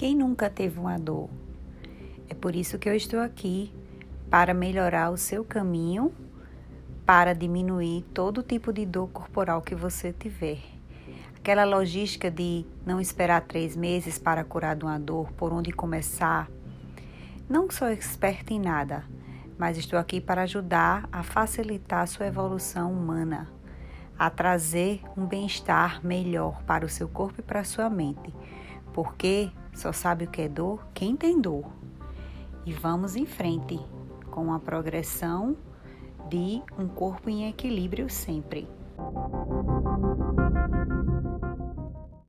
Quem nunca teve uma dor? É por isso que eu estou aqui para melhorar o seu caminho, para diminuir todo tipo de dor corporal que você tiver. Aquela logística de não esperar três meses para curar de uma dor, por onde começar. Não sou experta em nada, mas estou aqui para ajudar a facilitar a sua evolução humana, a trazer um bem-estar melhor para o seu corpo e para a sua mente porque só sabe o que é dor quem tem dor. E vamos em frente com a progressão de um corpo em equilíbrio sempre.